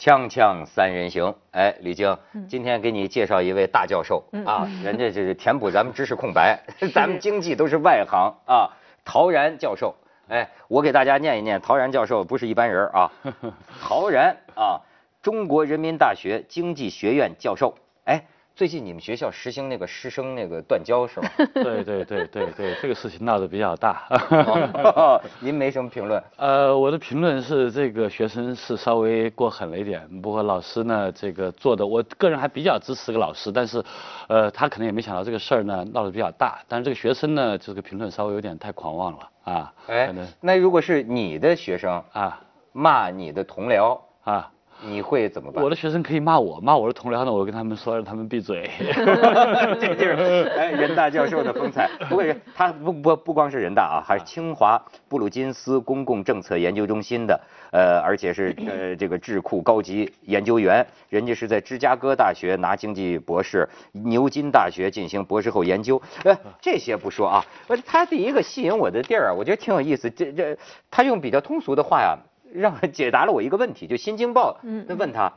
锵锵三人行，哎，李菁，今天给你介绍一位大教授。啊，人家这是填补咱们知识空白，咱们经济都是外行啊。陶然教授，哎，我给大家念一念，陶然教授不是一般人啊，陶然啊，中国人民大学经济学院教授，哎。最近你们学校实行那个师生那个断交是吧？对对对对对，这个事情闹得比较大。您没什么评论？呃，我的评论是这个学生是稍微过狠了一点，不过老师呢，这个做的，我个人还比较支持这个老师，但是，呃，他可能也没想到这个事儿呢闹得比较大。但是这个学生呢，这个评论稍微有点太狂妄了啊。哎，那如果是你的学生啊，骂你的同僚啊？你会怎么办？我的学生可以骂我，骂我的同僚呢，我跟他们说让他们闭嘴。这就是哎，人大教授的风采。不过他不不不光是人大啊，还是清华布鲁金斯公共政策研究中心的，呃，而且是呃这个智库高级研究员。人家是在芝加哥大学拿经济博士，牛津大学进行博士后研究。呃，这些不说啊，他第一个吸引我的地儿，我觉得挺有意思。这这，他用比较通俗的话呀。让解答了我一个问题，就《新京报》那问他，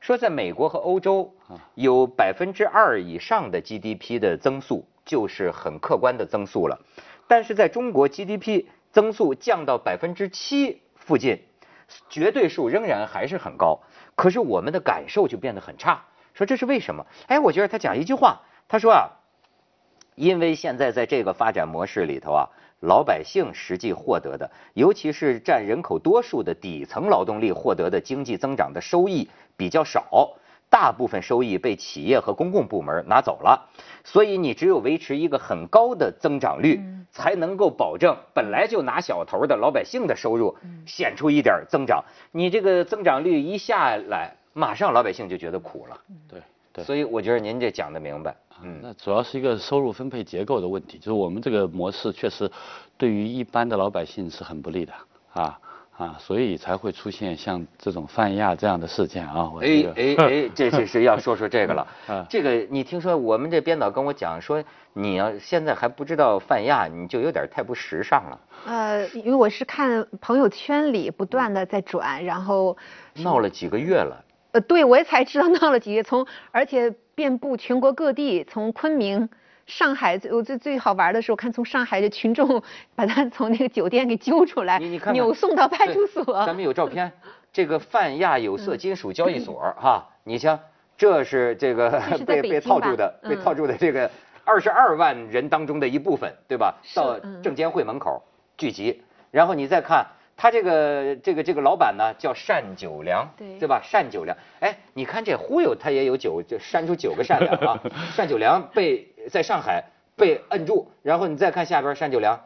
说在美国和欧洲，有百分之二以上的 GDP 的增速就是很客观的增速了，但是在中国 GDP 增速降到百分之七附近，绝对数仍然还是很高，可是我们的感受就变得很差。说这是为什么？哎，我觉得他讲一句话，他说啊，因为现在在这个发展模式里头啊。老百姓实际获得的，尤其是占人口多数的底层劳动力获得的经济增长的收益比较少，大部分收益被企业和公共部门拿走了，所以你只有维持一个很高的增长率，才能够保证本来就拿小头的老百姓的收入显出一点增长。你这个增长率一下来，马上老百姓就觉得苦了。对。所以我觉得您这讲的明白，嗯，那主要是一个收入分配结构的问题，就是我们这个模式确实对于一般的老百姓是很不利的，啊啊，所以才会出现像这种泛亚这样的事件啊。我哎哎哎，这这是要说说这个了，这个你听说我们这编导跟我讲说，你要现在还不知道泛亚，你就有点太不时尚了。呃，因为我是看朋友圈里不断的在转，然后闹了几个月了。呃，对，我也才知道闹了几月，从而且遍布全国各地，从昆明、上海，最我最最好玩的时候，看从上海的群众把他从那个酒店给揪出来，你你看，扭送到派出所。咱们有照片，这个泛亚有色金属交易所哈，你像这是这个被被套住的，被套住的这个二十二万人当中的一部分，对吧？到证监会门口聚集，然后你再看。他这个这个这个老板呢叫单九良，对对吧？单九良，哎，你看这忽悠他也有九，就删出九个善良啊。单九良被在上海被摁住，然后你再看下边单九良，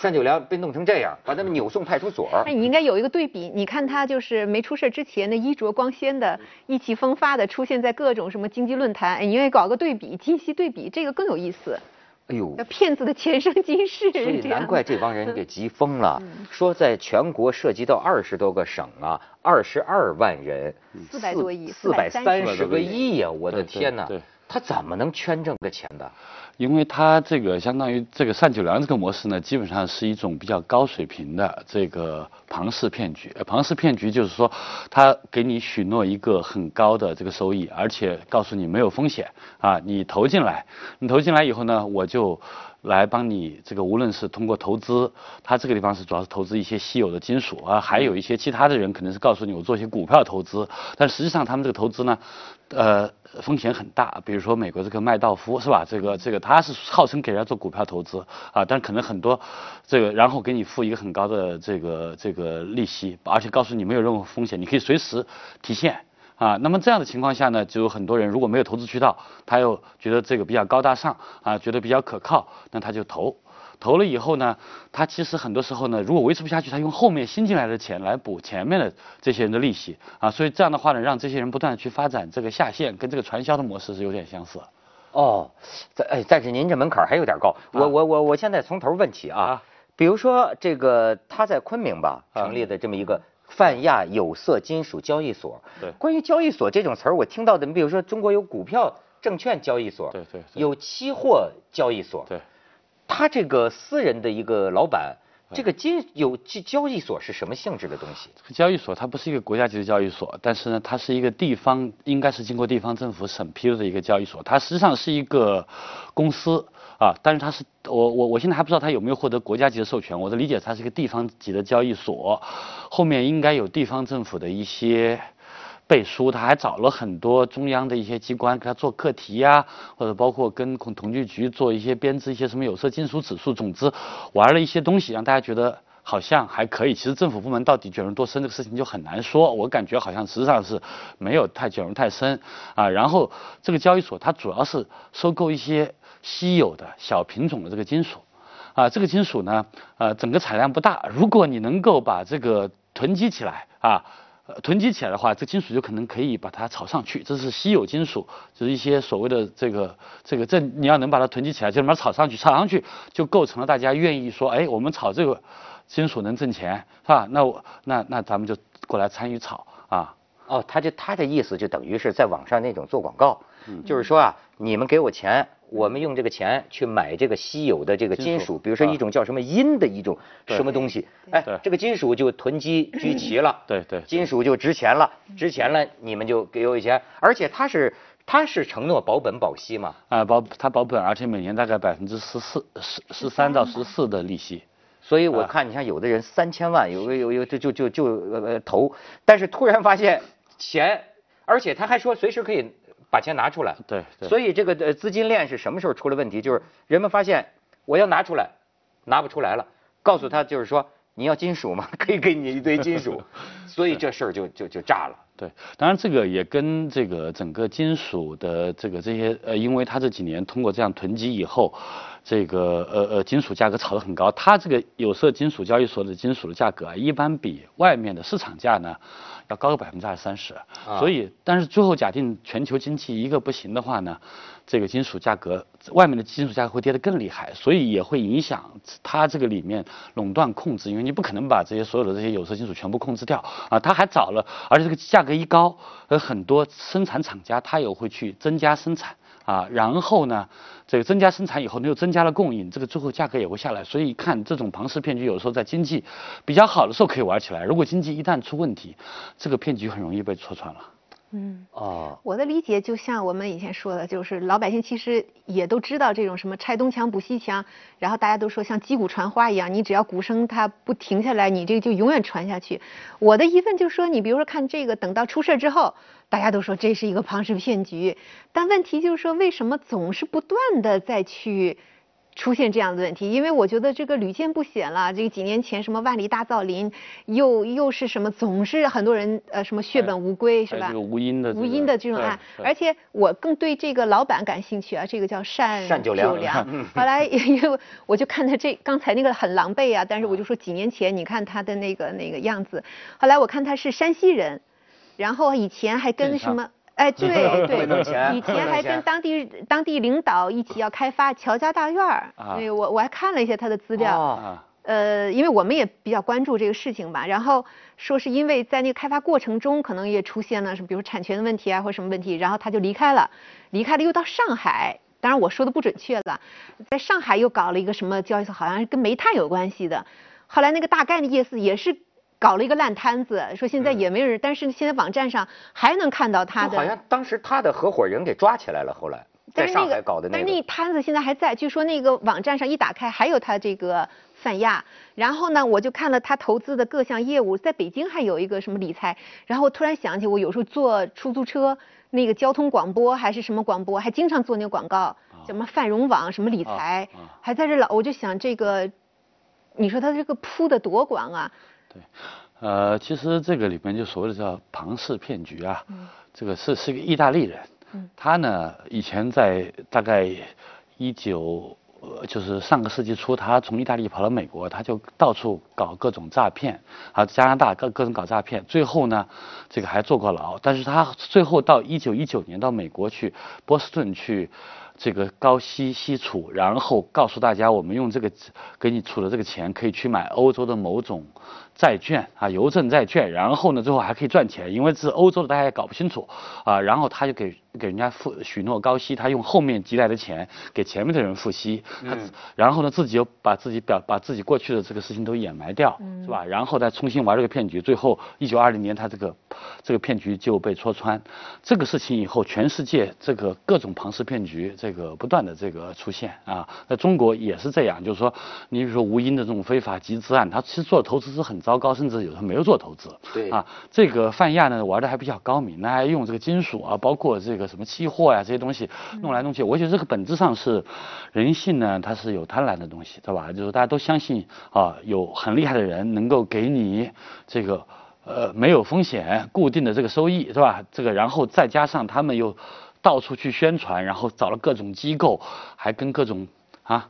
单九良被弄成这样，把他们扭送派出所。那你应该有一个对比，你看他就是没出事之前那衣着光鲜的、意气风发的出现在各种什么经济论坛，你愿意搞个对比，今昔对比，这个更有意思。哎呦，骗子的前生今世，所以难怪这帮人给急疯了。说在全国涉及到二十多个省啊，二十二万人，四百多亿，四百三十个亿呀！我的天哪，他怎么能圈这个钱的？因为他这个相当于这个单九良这个模式呢，基本上是一种比较高水平的这个庞氏骗局。庞氏骗局就是说，他给你许诺一个很高的这个收益，而且告诉你没有风险啊，你投进来，你投进来以后呢，我就。来帮你这个，无论是通过投资，他这个地方是主要是投资一些稀有的金属啊，还有一些其他的人可能是告诉你我做一些股票投资，但实际上他们这个投资呢，呃，风险很大。比如说美国这个麦道夫是吧？这个这个他是号称给人家做股票投资啊，但可能很多这个然后给你付一个很高的这个这个利息，而且告诉你没有任何风险，你可以随时提现。啊，那么这样的情况下呢，就有很多人如果没有投资渠道，他又觉得这个比较高大上啊，觉得比较可靠，那他就投，投了以后呢，他其实很多时候呢，如果维持不下去，他用后面新进来的钱来补前面的这些人的利息啊，所以这样的话呢，让这些人不断的去发展这个下线，跟这个传销的模式是有点相似。哦，在哎，但是您这门槛还有点高，我我我我现在从头问起啊，比如说这个他在昆明吧成立的这么一个。泛亚有色金属交易所。对，关于交易所这种词儿，我听到的，你比如说中国有股票证券交易所，对对，有期货交易所，对，他这个私人的一个老板这个金有交交易所是什么性质的东西？这个交易所它不是一个国家级的交易所，但是呢，它是一个地方，应该是经过地方政府审批的一个交易所。它实际上是一个公司啊，但是它是我我我现在还不知道它有没有获得国家级的授权。我的理解，它是一个地方级的交易所，后面应该有地方政府的一些。背书，他还找了很多中央的一些机关给他做课题呀，或者包括跟统统计局做一些编制一些什么有色金属指数，总之玩了一些东西，让大家觉得好像还可以。其实政府部门到底卷入多深，这个事情就很难说。我感觉好像实际上是没有太卷入太深啊。然后这个交易所它主要是收购一些稀有的小品种的这个金属啊，这个金属呢，呃，整个产量不大。如果你能够把这个囤积起来啊。呃，囤积起来的话，这金属就可能可以把它炒上去。这是稀有金属，就是一些所谓的这个这个这你要能把它囤积起来，就把它炒上去，炒上去就构成了大家愿意说，哎，我们炒这个金属能挣钱，是吧？那我那那咱们就过来参与炒啊。哦，他就他的意思就等于是在网上那种做广告，就是说啊，你们给我钱。我们用这个钱去买这个稀有的这个金属，比如说一种叫什么银的一种什么东西，哎，这个金属就囤积居奇了，对对，金属就值钱了，值钱了，你们就给我钱，而且它是他是承诺保本保息嘛，啊保他保本，而且每年大概百分之十四十十三到十四的利息，所以我看你像有的人三千万，有个有有就就就就呃投，但是突然发现钱，而且他还说随时可以。把钱拿出来，对，所以这个呃资金链是什么时候出了问题？就是人们发现我要拿出来，拿不出来了，告诉他就是说你要金属吗？可以给你一堆金属，所以这事儿就就就炸了。对，当然这个也跟这个整个金属的这个这些呃，因为它这几年通过这样囤积以后，这个呃呃金属价格炒得很高，它这个有色金属交易所的金属的价格啊，一般比外面的市场价呢。要高个百分之二三十，所以，但是最后假定全球经济一个不行的话呢，这个金属价格，外面的金属价格会跌得更厉害，所以也会影响它这个里面垄断控制，因为你不可能把这些所有的这些有色金属全部控制掉啊，他还找了，而且这个价格一高，呃，很多生产厂家他也会去增加生产。啊，然后呢，这个增加生产以后，呢又增加了供应，这个最后价格也会下来。所以看这种庞氏骗局，有时候在经济比较好的时候可以玩起来，如果经济一旦出问题，这个骗局很容易被戳穿了。嗯哦，我的理解就像我们以前说的，就是老百姓其实也都知道这种什么拆东墙补西墙，然后大家都说像击鼓传花一样，你只要鼓声它不停下来，你这个就永远传下去。我的疑问就是说，你比如说看这个，等到出事之后，大家都说这是一个庞氏骗局，但问题就是说，为什么总是不断的再去？出现这样的问题，因为我觉得这个屡见不鲜了。这个几年前什么万里大造林，又又是什么，总是很多人呃什么血本无归是吧？这个无因的无因的这种案，而且我更对这个老板感兴趣啊，这个叫单单九良。后来因为我就看他这刚才那个很狼狈啊，但是我就说几年前你看他的那个那个样子，后来我看他是山西人，然后以前还跟什么。哎，对对，以前还跟当地当地领导一起要开发乔家大院儿，对我我还看了一些他的资料，呃，因为我们也比较关注这个事情吧，然后说是因为在那个开发过程中可能也出现了什么，比如产权的问题啊或什么问题，然后他就离开了，离开了又到上海，当然我说的不准确了，在上海又搞了一个什么交易所，好像是跟煤炭有关系的，后来那个大概的意思也是。搞了一个烂摊子，说现在也没人，但是现在网站上还能看到他的。好像当时他的合伙人给抓起来了，后来在上海搞的那个。但是那摊子现在还在，据说那个网站上一打开还有他这个泛亚。然后呢，我就看了他投资的各项业务，在北京还有一个什么理财。然后突然想起，我有时候坐出租车，那个交通广播还是什么广播，还经常做那个广告，什么泛融网什么理财，还在这老，我就想这个，你说他这个铺的多广啊。对，呃，其实这个里面就所谓的叫庞氏骗局啊，这个是是个意大利人，他呢以前在大概一九，就是上个世纪初，他从意大利跑到美国，他就到处搞各种诈骗，啊，加拿大各各种搞诈骗，最后呢，这个还坐过牢，但是他最后到一九一九年到美国去波士顿去。这个高息息储，然后告诉大家，我们用这个给你储的这个钱，可以去买欧洲的某种债券啊，邮政债券，然后呢，最后还可以赚钱，因为是欧洲的，大家也搞不清楚啊。然后他就给给人家付许诺高息，他用后面积来的钱给前面的人付息，他然后呢自己又把自己表把自己过去的这个事情都掩埋掉，是吧？然后再重新玩这个骗局，最后一九二零年他这个这个骗局就被戳穿。这个事情以后，全世界这个各种庞氏骗局这个不断的这个出现啊，在中国也是这样，就是说，你比如说吴英的这种非法集资案，他其实做投资是很糟糕，甚至有时候没有做投资。对啊，这个范亚呢玩的还比较高明，那还用这个金属啊，包括这个什么期货呀这些东西弄来弄去。我觉得这个本质上是人性呢，它是有贪婪的东西，对吧？就是大家都相信啊，有很厉害的人能够给你这个呃没有风险固定的这个收益，是吧？这个然后再加上他们又到处去宣传，然后找了各种机构，还跟各种啊。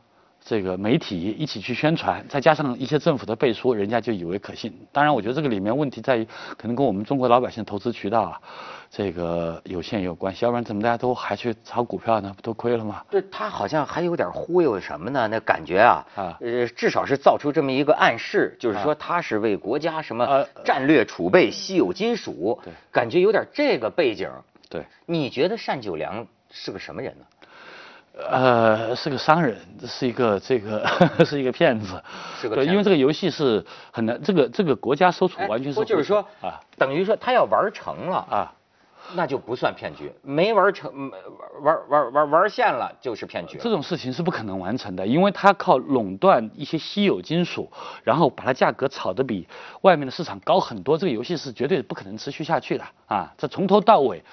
这个媒体一起去宣传，再加上一些政府的背书，人家就以为可信。当然，我觉得这个里面问题在于，可能跟我们中国老百姓投资渠道啊，这个有限有关系。要不然怎么大家都还去炒股票呢？不都亏了吗？对他好像还有点忽悠什么呢？那感觉啊，啊，呃，至少是造出这么一个暗示，就是说他是为国家什么战略储备稀有金属，对，感觉有点这个背景。对，你觉得单九良是个什么人呢？呃，是个商人，是一个这个 是一个骗子，是个因为这个游戏是很难，这个这个国家收储完全是，就是说啊，等于说他要玩成了啊，那就不算骗局，没玩成，玩玩玩玩线了就是骗局。这种事情是不可能完成的，因为他靠垄断一些稀有金属，然后把它价格炒得比外面的市场高很多，这个游戏是绝对不可能持续下去的啊，这从头到尾。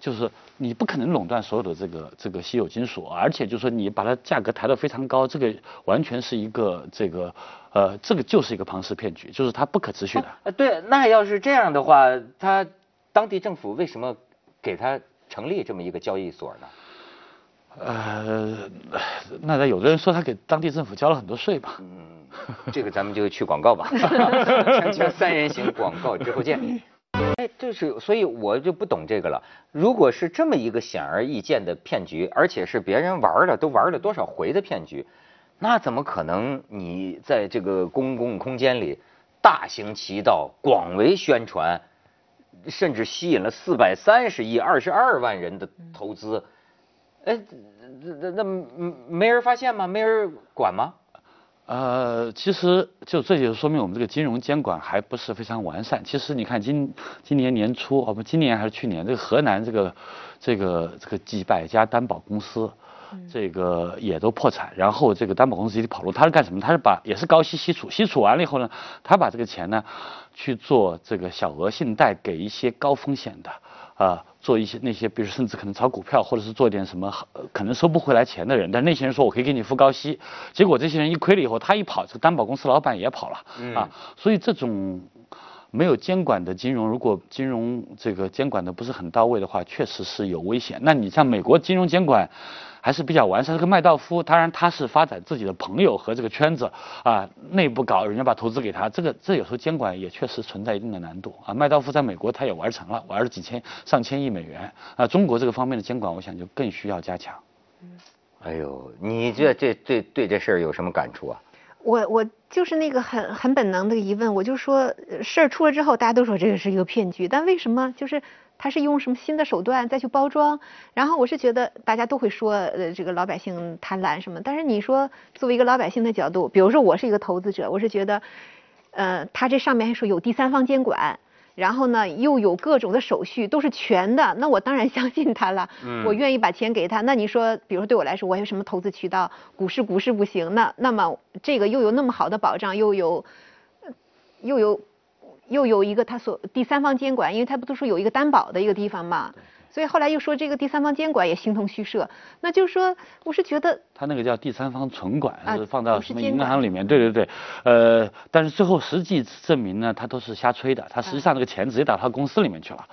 就是你不可能垄断所有的这个这个稀有金属，而且就是说你把它价格抬得非常高，这个完全是一个这个呃，这个就是一个庞氏骗局，就是它不可持续的。呃，对，那要是这样的话，他当地政府为什么给他成立这么一个交易所呢？呃，那有的人说他给当地政府交了很多税吧。嗯，这个咱们就去广告吧。锵锵三人行广告之后见。哎，就是，所以我就不懂这个了。如果是这么一个显而易见的骗局，而且是别人玩了都玩了多少回的骗局，那怎么可能你在这个公共空间里大行其道、广为宣传，甚至吸引了四百三十亿、二十二万人的投资？哎，那那那没人发现吗？没人管吗？呃，其实就这就说明我们这个金融监管还不是非常完善。其实你看今今年年初，哦不，今年还是去年，这个河南这个这个这个几百家担保公司，这个也都破产，然后这个担保公司集体跑路，他是干什么？他是把也是高息吸储，吸储完了以后呢，他把这个钱呢去做这个小额信贷给一些高风险的。啊，做一些那些，比如甚至可能炒股票，或者是做点什么可能收不回来钱的人，但那些人说我可以给你付高息，结果这些人一亏了以后，他一跑，这个担保公司老板也跑了啊，所以这种没有监管的金融，如果金融这个监管的不是很到位的话，确实是有危险。那你像美国金融监管。还是比较完善。这个麦道夫，当然他是发展自己的朋友和这个圈子啊，内部搞，人家把投资给他，这个这有时候监管也确实存在一定的难度啊。麦道夫在美国他也玩成了，玩了几千上千亿美元啊。中国这个方面的监管，我想就更需要加强。嗯哎呦，你这这对对这事儿有什么感触啊？我我就是那个很很本能的疑问，我就说事儿出了之后，大家都说这个是一个骗局，但为什么就是？他是用什么新的手段再去包装？然后我是觉得大家都会说，呃，这个老百姓贪婪什么。但是你说作为一个老百姓的角度，比如说我是一个投资者，我是觉得，呃，他这上面还说有第三方监管，然后呢又有各种的手续都是全的，那我当然相信他了。嗯。我愿意把钱给他。那你说，比如说对我来说，我有什么投资渠道？股市股市不行，那那么这个又有那么好的保障，又有，又有。又有一个他所第三方监管，因为他不都说有一个担保的一个地方嘛，所以后来又说这个第三方监管也形同虚设。那就是说，我是觉得他那个叫第三方存管，是放到什么银行里面？对对对，呃，但是最后实际证明呢，他都是瞎吹的，他实际上这个钱直接打到公司里面去了。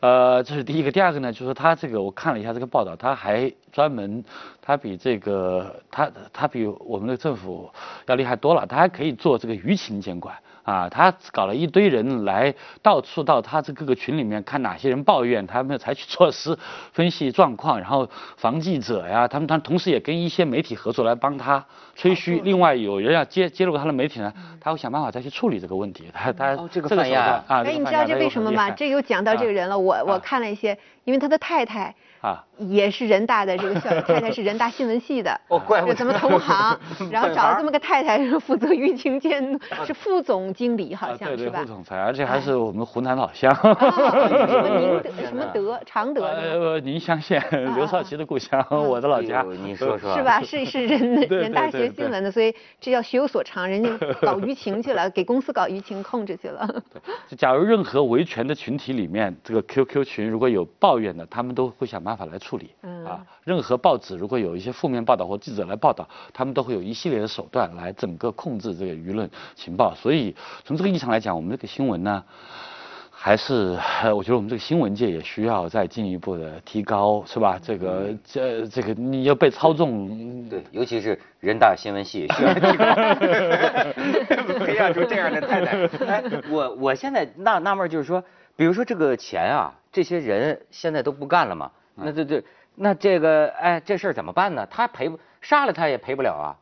呃，这是第一个，第二个呢，就是他这个我看了一下这个报道，他还专门，他比这个他他比我们的政府要厉害多了，他还可以做这个舆情监管。啊，他搞了一堆人来到处到他这各个群里面看哪些人抱怨，他没有采取措施分析状况，然后防记者呀，他们他同时也跟一些媒体合作来帮他吹嘘。另外有人要揭揭露他的媒体呢，他会想办法再去处理这个问题。他他这个啊，哎，你知道这为什么吗？这又讲到这个人了。我我看了一些，因为他的太太啊，也是人大的这个校友，太太是人大新闻系的，哦，怪不得咱们同行，然后找了这么个太太负责舆情监督，是副总经理好像是吧？副总裁，而且还是我们湖南老乡。什么宁德什么德常德？呃，宁乡县刘少奇的故乡，我的老家。你说说。是吧？是是人人大学新闻的，所以这叫学有所长，人家搞舆情去了，给公司搞舆情控制去了。对，假如任何维权的群体里面，这个 QQ 群如果有抱怨的，他们都会想办法来处理。嗯。啊，任何报纸如果有一些负面报道或记者来报道，他们都会有一系列的手段来整个控制这个舆论情报。所以从这个意义上来讲，我们这个新闻呢。还是我觉得我们这个新闻界也需要再进一步的提高，是吧？这个这这个你要被操纵，对，尤其是人大新闻系需要提高，培养出这样的太太。哎，我我现在纳纳闷就是说，比如说这个钱啊，这些人现在都不干了嘛？那这这那这个哎，这事儿怎么办呢？他赔不杀了他也赔不了啊。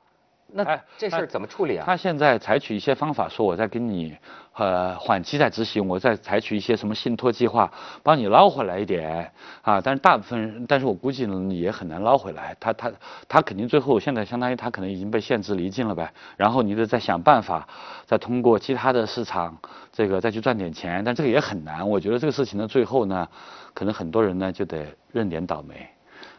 那这事儿怎么处理啊？他现在采取一些方法，说我在跟你呃缓期再执行，我再采取一些什么信托计划，帮你捞回来一点啊。但是大部分人，但是我估计呢也很难捞回来。他他他肯定最后现在相当于他可能已经被限制离境了呗。然后你得再想办法，再通过其他的市场这个再去赚点钱，但这个也很难。我觉得这个事情呢最后呢，可能很多人呢就得认点倒霉。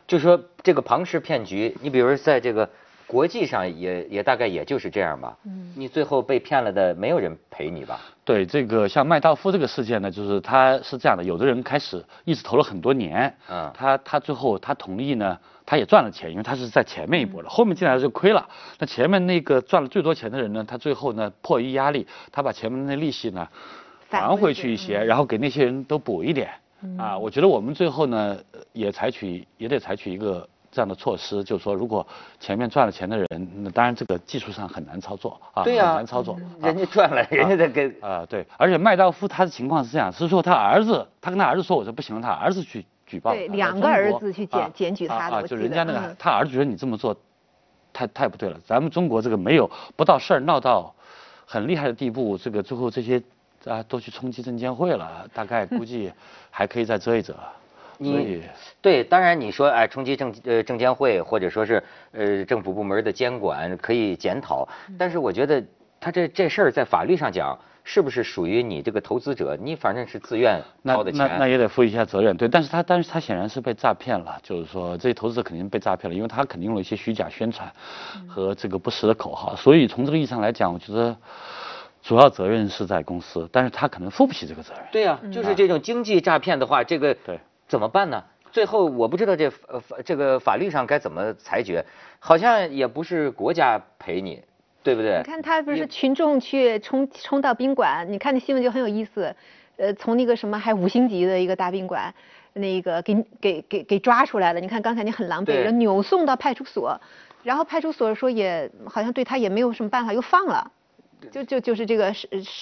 就说这个庞氏骗局，你比如在这个。国际上也也大概也就是这样吧。嗯，你最后被骗了的，没有人赔你吧？对，这个像麦道夫这个事件呢，就是他是这样的，有的人开始一直投了很多年，嗯，他他最后他同意呢，他也赚了钱，因为他是在前面一波的，后面进来就亏了。那前面那个赚了最多钱的人呢，他最后呢迫于压力，他把前面的利息呢还回去一些，然后给那些人都补一点。啊，我觉得我们最后呢也采取也得采取一个。这样的措施，就是说，如果前面赚了钱的人，那当然这个技术上很难操作啊，对很难操作。人家赚了，人家在给啊，对。而且麦道夫他的情况是这样，是说他儿子，他跟他儿子说，我说不行，他儿子去举报。对，两个儿子去检检举他的。啊，就人家那个他儿子觉得你这么做，太太不对了。咱们中国这个没有不到事儿闹到很厉害的地步，这个最后这些啊都去冲击证监会了，大概估计还可以再遮一遮。你对，当然你说哎，冲击证呃证监会或者说是呃政府部门的监管可以检讨，但是我觉得他这这事儿在法律上讲是不是属于你这个投资者？你反正是自愿掏的钱，那那也得负一下责任。对，但是他但是他显然是被诈骗了，就是说这些投资者肯定被诈骗了，因为他肯定用了一些虚假宣传和这个不实的口号，所以从这个意义上来讲，我觉得主要责任是在公司，但是他可能负不起这个责任。对呀，就是这种经济诈骗的话，这个对。怎么办呢？最后我不知道这呃这个法律上该怎么裁决，好像也不是国家赔你，对不对？你看他不是群众去冲冲到宾馆，你看那新闻就很有意思，呃，从那个什么还五星级的一个大宾馆，那个给给给给抓出来了。你看刚才你很狼狈，人扭送到派出所，然后派出所说也好像对他也没有什么办法，又放了。就就就是这个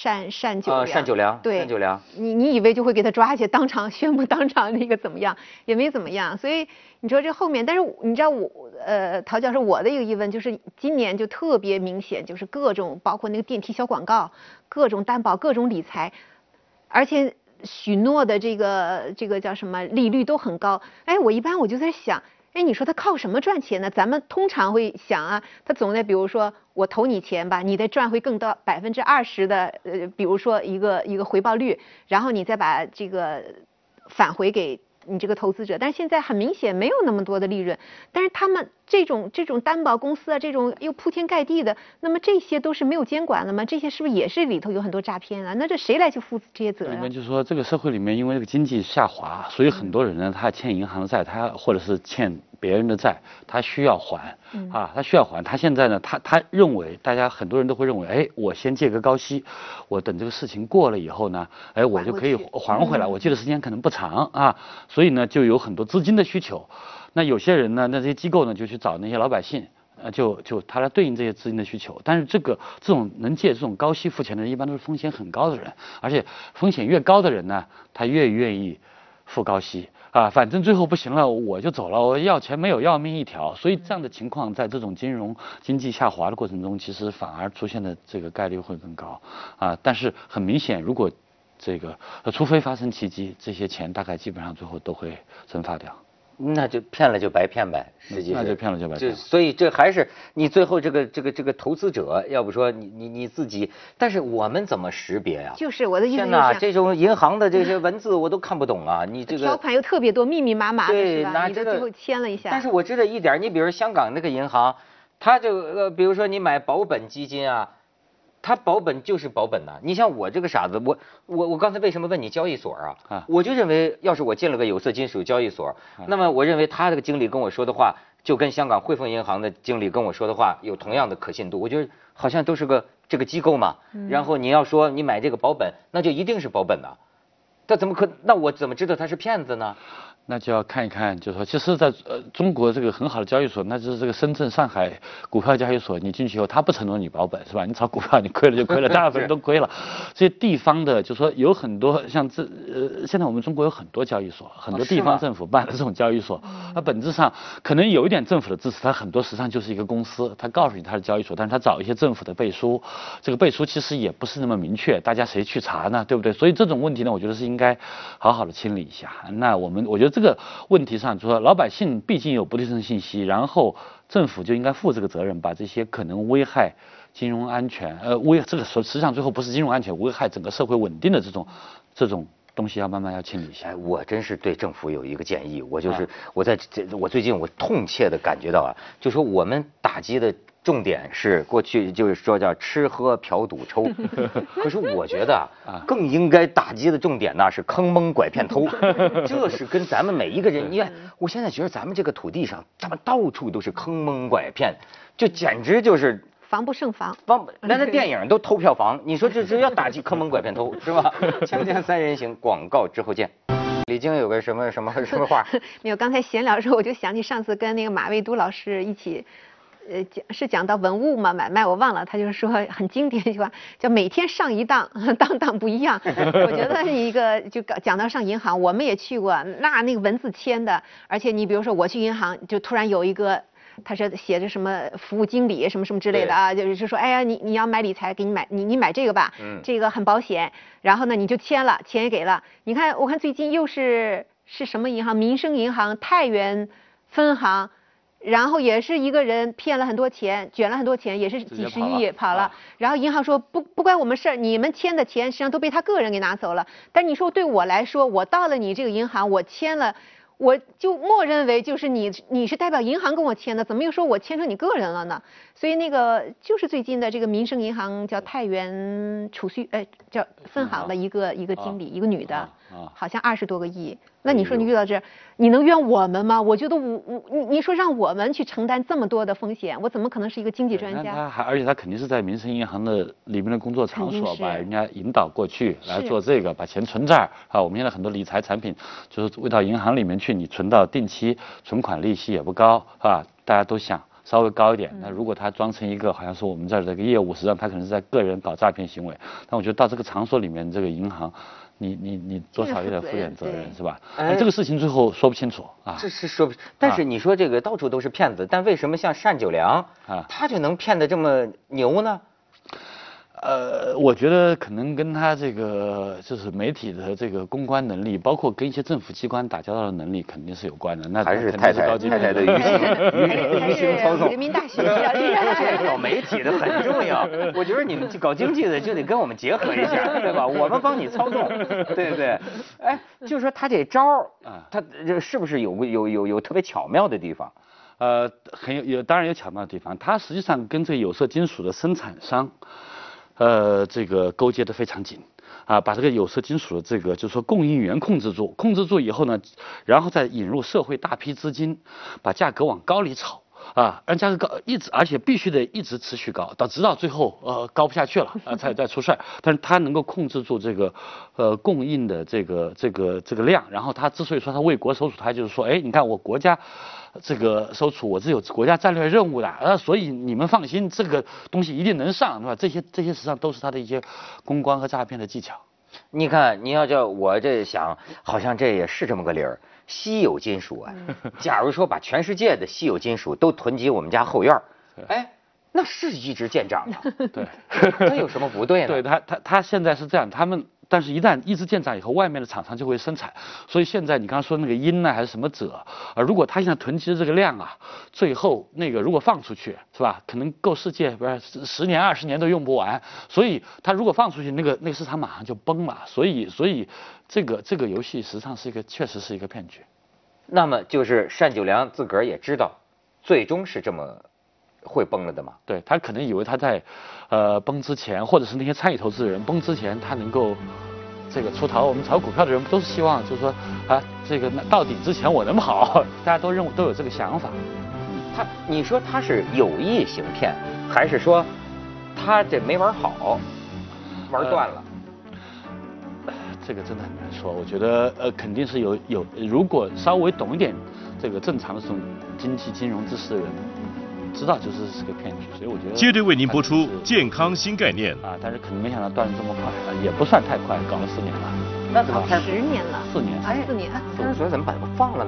单单九良，单九良，对，单九良，你你以为就会给他抓起，当场 宣布当场那个怎么样，也没怎么样。所以你说这后面，但是你知道我呃，陶教授，我的一个疑问就是，今年就特别明显，就是各种包括那个电梯小广告，各种担保，各种理财，而且许诺的这个这个叫什么利率都很高。哎，我一般我就在想。哎，你说他靠什么赚钱呢？咱们通常会想啊，他总得比如说我投你钱吧，你得赚回更多百分之二十的呃，比如说一个一个回报率，然后你再把这个返回给。你这个投资者，但是现在很明显没有那么多的利润，但是他们这种这种担保公司啊，这种又铺天盖地的，那么这些都是没有监管的吗？这些是不是也是里头有很多诈骗啊？那这谁来去负这些责任？里面就是说，这个社会里面因为这个经济下滑，所以很多人呢，他欠银行的债，他或者是欠。别人的债，他需要还啊，他需要还。他现在呢，他他认为，大家很多人都会认为，哎，我先借个高息，我等这个事情过了以后呢，哎，我就可以还回来。我借的时间可能不长啊，所以呢，就有很多资金的需求。那有些人呢，那这些机构呢，就去找那些老百姓，呃，就就他来对应这些资金的需求。但是这个这种能借这种高息付钱的人，一般都是风险很高的人，而且风险越高的人呢，他越愿意付高息。啊，反正最后不行了，我就走了。我要钱没有要命一条，所以这样的情况在这种金融经济下滑的过程中，其实反而出现的这个概率会更高。啊，但是很明显，如果这个，除非发生奇迹，这些钱大概基本上最后都会蒸发掉。那就骗了就白骗呗，实际那就骗了就白骗。所以这还是你最后这个这个这个投资者，要不说你你你自己，但是我们怎么识别呀？就是我的意思。天哪，这种银行的这些文字我都看不懂啊！你这个条款又特别多，密密麻麻的，对，拿这个最后签了一下。但是我知道一点，你比如香港那个银行，他就呃，比如说你买保本基金啊。它保本就是保本呐，你像我这个傻子，我我我刚才为什么问你交易所啊？啊，我就认为要是我进了个有色金属交易所，那么我认为他这个经理跟我说的话，就跟香港汇丰银行的经理跟我说的话有同样的可信度。我觉得好像都是个这个机构嘛。然后你要说你买这个保本，那就一定是保本的，他怎么可？那我怎么知道他是骗子呢？那就要看一看，就是说，其实，在呃中国这个很好的交易所，那就是这个深圳、上海股票交易所，你进去以后，他不承诺你保本，是吧？你炒股票，你亏了就亏了，大部分人都亏了。这些地方的，就说有很多像这呃，现在我们中国有很多交易所，很多地方政府办的这种交易所，它本质上可能有一点政府的支持，它很多实际上就是一个公司，它告诉你它是交易所，但是它找一些政府的背书，这个背书其实也不是那么明确，大家谁去查呢？对不对？所以这种问题呢，我觉得是应该好好的清理一下。那我们我觉得这个问题。上就说老百姓毕竟有不对称信息，然后政府就应该负这个责任，把这些可能危害金融安全，呃危这个说实际上最后不是金融安全，危害整个社会稳定的这种这种东西要慢慢要清理一下。我真是对政府有一个建议，我就是我在这我最近我痛切的感觉到啊，就说我们打击的。重点是过去就是说叫吃喝嫖赌抽，可是我觉得啊，更应该打击的重点呢是坑蒙拐骗偷，这是跟咱们每一个人，你看我现在觉得咱们这个土地上咱们到处都是坑蒙拐骗，就简直就是防不胜防。防 连那电影都偷票房，你说这这要打击坑蒙拐骗偷是吧？锵锵三人行，广告之后见。李菁有个什么什么什么话？没有，刚才闲聊的时候我就想起上次跟那个马未都老师一起。呃，讲是讲到文物嘛买卖，我忘了，他就是说很经典一句话，叫每天上一当，当当不一样。我觉得一个就讲到上银行，我们也去过，那那个文字签的，而且你比如说我去银行，就突然有一个，他是写着什么服务经理什么什么之类的啊，就是说，哎呀，你你要买理财，给你买你你买这个吧，这个很保险。然后呢，你就签了，钱也给了。你看，我看最近又是是什么银行？民生银行太原分行。然后也是一个人骗了很多钱，卷了很多钱，也是几十亿跑了。然后银行说不不关我们事儿，你们签的钱实际上都被他个人给拿走了。但你说对我来说，我到了你这个银行，我签了。我就默认为就是你，你是代表银行跟我签的，怎么又说我签成你个人了呢？所以那个就是最近的这个民生银行叫太原储蓄，哎，叫分行的一个一个经理，一个女的，好像二十多个亿。那你说你遇到这，你能怨我们吗？我觉得我我你你说让我们去承担这么多的风险，我怎么可能是一个经济专家？他还而且他肯定是在民生银行的里面的工作场所，把人家引导过去来做这个，把钱存这儿啊。我们现在很多理财产品就是喂到银行里面去，你存到定期存款利息也不高啊，大家都想稍微高一点。那如果他装成一个好像是我们这儿这个业务，实际上他可能是在个人搞诈骗行为。但我觉得到这个场所里面，这个银行。你你你多少有点负点责任是吧？哎，这个事情最后说不清楚啊。这是说不，但是你说这个到处都是骗子，但为什么像单九良啊，他就能骗得这么牛呢？呃，我觉得可能跟他这个就是媒体的这个公关能力，包括跟一些政府机关打交道的能力，肯定是有关的。那还是太太太太的舆情 操纵。人民大学 这搞媒体的很重要。我觉得你们搞经济的就得跟我们结合一下，对吧？我们帮你操纵，对不对？哎，就是说他这招儿啊，他这是不是有有有有特别巧妙的地方？呃，很有有，当然有巧妙的地方。他实际上跟这个有色金属的生产商。呃，这个勾结的非常紧，啊，把这个有色金属的这个就是说供应源控制住，控制住以后呢，然后再引入社会大批资金，把价格往高里炒，啊，让价格高一直，而且必须得一直持续高，到直到最后呃高不下去了，啊才再出事儿。但是它能够控制住这个呃供应的这个这个这个量，然后它之所以说它为国收储，它就是说，哎，你看我国家。这个收储我是有国家战略任务的，呃，所以你们放心，这个东西一定能上，是吧？这些这些实际上都是他的一些公关和诈骗的技巧。你看，你要叫我这想，好像这也是这么个理儿。稀有金属啊，假如说把全世界的稀有金属都囤积我们家后院儿，哎，那是一直见涨啊。对，那有什么不对呢？对他，他他现在是这样，他们。但是，一旦一支建涨以后，外面的厂商就会生产。所以现在你刚刚说那个阴呢，还是什么者啊？如果他现在囤积的这个量啊，最后那个如果放出去，是吧？可能够世界不是十年、二十年都用不完。所以他如果放出去，那个那个市场马上就崩了。所以，所以这个这个游戏实际上是一个，确实是一个骗局。那么就是单九良自个儿也知道，最终是这么会崩了的嘛？对他可能以为他在，呃崩之前，或者是那些参与投资人崩之前，他能够这个出逃。我们炒股票的人不都是希望，就是说啊，这个到底之前我能跑？大家都认为都有这个想法。他你说他是有意行骗，还是说他这没玩好，玩断了？这个真的很难说，我觉得呃肯定是有有，如果稍微懂一点这个正常的这种经济金融知识的人，知道就是是个骗局，所以我觉得。接着为您播出健康新概念啊，但是可能没想到断的这么快，也不算太快，搞了四年了。那怎么十年了？四年，哎四年，所以怎么把它放了？